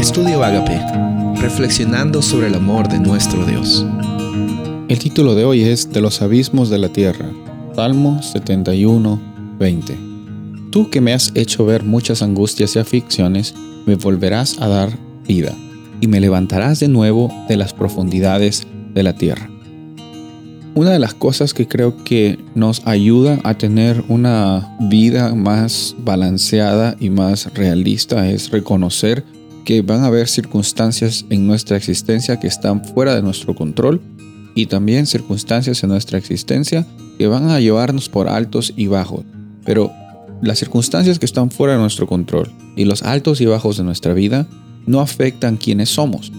Estudio Agape, reflexionando sobre el amor de nuestro Dios. El título de hoy es De los abismos de la tierra, Salmo 71, 20. Tú que me has hecho ver muchas angustias y aflicciones, me volverás a dar vida, y me levantarás de nuevo de las profundidades de la tierra. Una de las cosas que creo que nos ayuda a tener una vida más balanceada y más realista es reconocer que van a haber circunstancias en nuestra existencia que están fuera de nuestro control y también circunstancias en nuestra existencia que van a llevarnos por altos y bajos. Pero las circunstancias que están fuera de nuestro control y los altos y bajos de nuestra vida no afectan quiénes somos.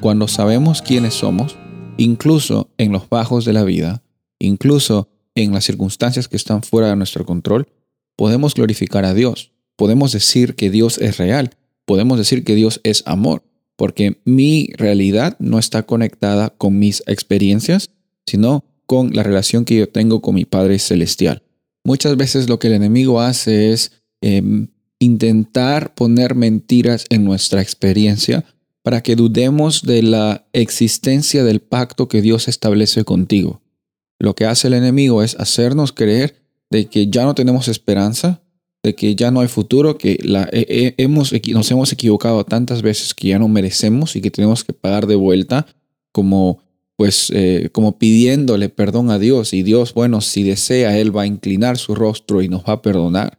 Cuando sabemos quiénes somos, incluso en los bajos de la vida, incluso en las circunstancias que están fuera de nuestro control, podemos glorificar a Dios. Podemos decir que Dios es real. Podemos decir que Dios es amor. Porque mi realidad no está conectada con mis experiencias, sino con la relación que yo tengo con mi Padre Celestial. Muchas veces lo que el enemigo hace es em, intentar poner mentiras en nuestra experiencia para que dudemos de la existencia del pacto que Dios establece contigo. Lo que hace el enemigo es hacernos creer de que ya no tenemos esperanza, de que ya no hay futuro, que la, hemos, nos hemos equivocado tantas veces que ya no merecemos y que tenemos que pagar de vuelta como pues eh, como pidiéndole perdón a Dios y Dios, bueno, si desea, Él va a inclinar su rostro y nos va a perdonar.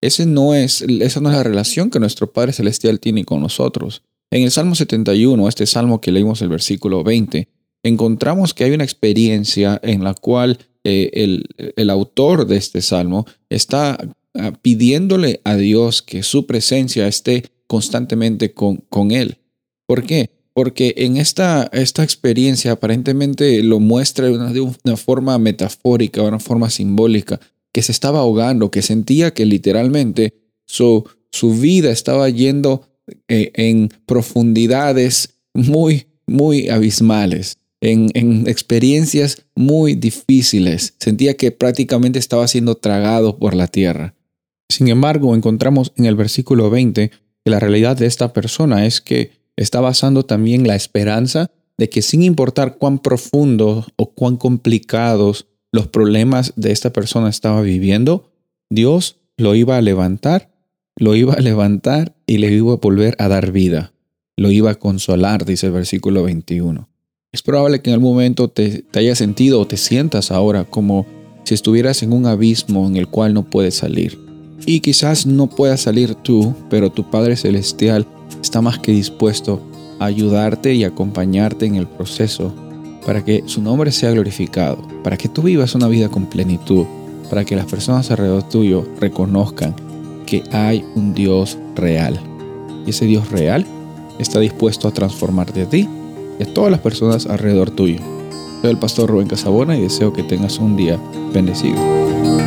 Ese no es, esa no es la relación que nuestro Padre Celestial tiene con nosotros. En el Salmo 71, este salmo que leímos el versículo 20, encontramos que hay una experiencia en la cual eh, el, el, autor de este salmo está pidiéndole a Dios que su presencia esté constantemente con, con él. ¿Por qué? Porque en esta, esta experiencia aparentemente lo muestra de una, de una forma metafórica, de una forma simbólica, que se estaba ahogando, que sentía que literalmente su, su vida estaba yendo eh, en profundidades muy, muy abismales, en, en experiencias muy difíciles. Sentía que prácticamente estaba siendo tragado por la tierra. Sin embargo, encontramos en el versículo 20 que la realidad de esta persona es que está basando también la esperanza de que sin importar cuán profundos o cuán complicados los problemas de esta persona estaba viviendo, Dios lo iba a levantar lo iba a levantar y le iba a volver a dar vida. Lo iba a consolar, dice el versículo 21. Es probable que en algún momento te, te hayas sentido o te sientas ahora como si estuvieras en un abismo en el cual no puedes salir. Y quizás no puedas salir tú, pero tu Padre Celestial está más que dispuesto a ayudarte y acompañarte en el proceso para que su nombre sea glorificado, para que tú vivas una vida con plenitud, para que las personas alrededor tuyo reconozcan que hay un Dios real. Y ese Dios real está dispuesto a transformarte a ti y a todas las personas alrededor tuyo. Soy el pastor Rubén Casabona y deseo que tengas un día bendecido.